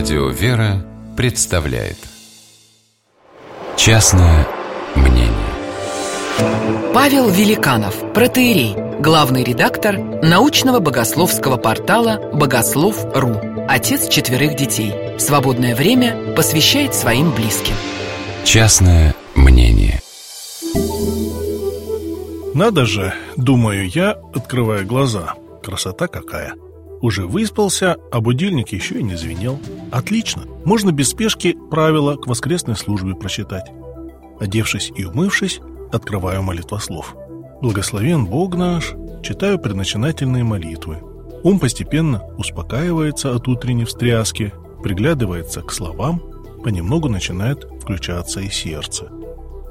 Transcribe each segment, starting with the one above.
Радио «Вера» представляет Частное мнение Павел Великанов, протеерей, главный редактор научного богословского портала «Богослов.ру», отец четверых детей. Свободное время посвящает своим близким. Частное мнение Надо же, думаю я, открывая глаза. Красота какая. Уже выспался, а будильник еще и не звенел. Отлично, можно без спешки правила к воскресной службе прочитать. Одевшись и умывшись, открываю молитвослов. Благословен Бог наш, читаю предначинательные молитвы. Ум постепенно успокаивается от утренней встряски, приглядывается к словам, понемногу начинает включаться и сердце.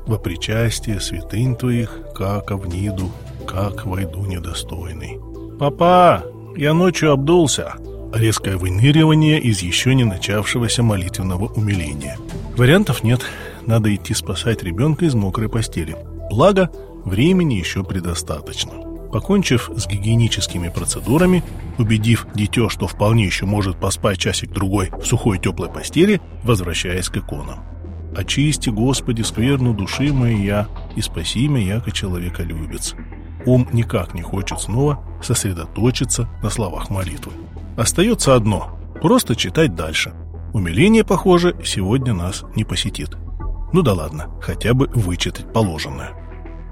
Во причастие святынь твоих, как овниду, как войду недостойный. «Папа, я ночью обдулся!» Резкое выныривание из еще не начавшегося молитвенного умиления. Вариантов нет, надо идти спасать ребенка из мокрой постели. Благо, времени еще предостаточно. Покончив с гигиеническими процедурами, убедив дитё, что вполне еще может поспать часик-другой в сухой теплой постели, возвращаясь к иконам. «Очисти, Господи, скверну души моя, и спаси меня, яко человеколюбец». Ум никак не хочет снова сосредоточиться на словах молитвы. Остается одно – просто читать дальше. Умиление, похоже, сегодня нас не посетит. Ну да ладно, хотя бы вычитать положенное.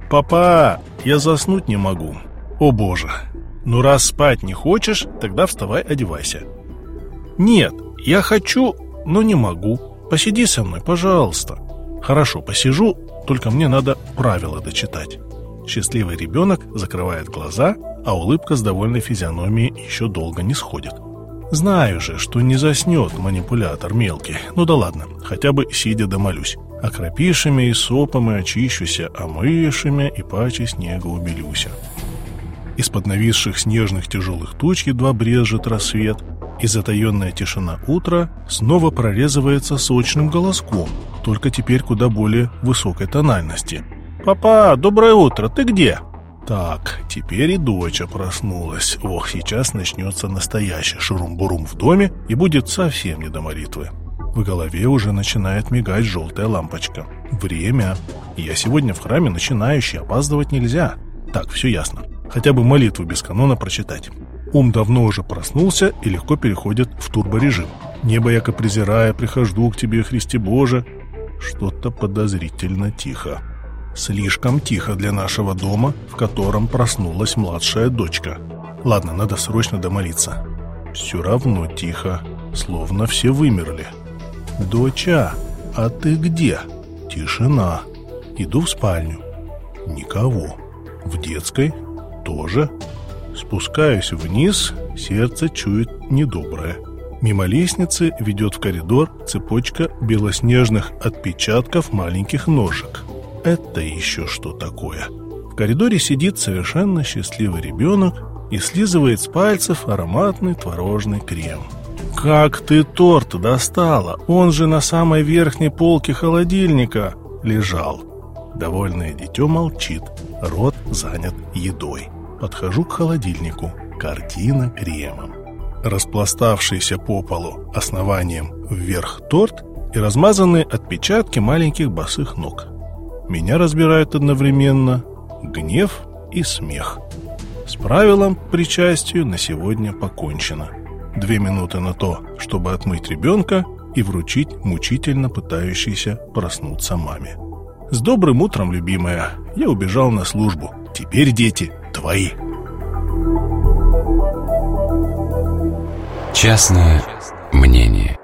«Папа, я заснуть не могу. О боже! Ну раз спать не хочешь, тогда вставай, одевайся». «Нет, я хочу, но не могу. Посиди со мной, пожалуйста». «Хорошо, посижу, только мне надо правила дочитать». Счастливый ребенок закрывает глаза, а улыбка с довольной физиономией еще долго не сходит. Знаю же, что не заснет манипулятор мелкий. Ну да ладно, хотя бы сидя домолюсь. Окропишами и сопом и очищуся, а мышами и паче снега убелюся. Из-под нависших снежных тяжелых туч едва брежет рассвет, и затаенная тишина утра снова прорезывается сочным голоском, только теперь куда более высокой тональности – «Папа, доброе утро, ты где?» Так, теперь и доча проснулась. Ох, сейчас начнется настоящий шурум-бурум в доме и будет совсем не до молитвы. В голове уже начинает мигать желтая лампочка. Время. Я сегодня в храме начинающий, опаздывать нельзя. Так, все ясно. Хотя бы молитву без канона прочитать. Ум давно уже проснулся и легко переходит в турборежим. Небо яко презирая, прихожу к тебе, Христе Боже. Что-то подозрительно тихо. Слишком тихо для нашего дома, в котором проснулась младшая дочка. Ладно, надо срочно домолиться. Все равно тихо, словно все вымерли. «Доча, а ты где?» Тишина. Иду в спальню. Никого. В детской тоже. Спускаюсь вниз, сердце чует недоброе. Мимо лестницы ведет в коридор цепочка белоснежных отпечатков маленьких ножек. Это еще что такое? В коридоре сидит совершенно счастливый ребенок и слизывает с пальцев ароматный творожный крем. «Как ты торт достала? Он же на самой верхней полке холодильника лежал». Довольное дитё молчит, рот занят едой. Подхожу к холодильнику, картина кремом. Распластавшийся по полу основанием вверх торт и размазанные отпечатки маленьких босых ног. Меня разбирают одновременно гнев и смех. С правилом причастию на сегодня покончено. Две минуты на то, чтобы отмыть ребенка и вручить мучительно пытающейся проснуться маме. С добрым утром, любимая, я убежал на службу. Теперь дети твои. Частное мнение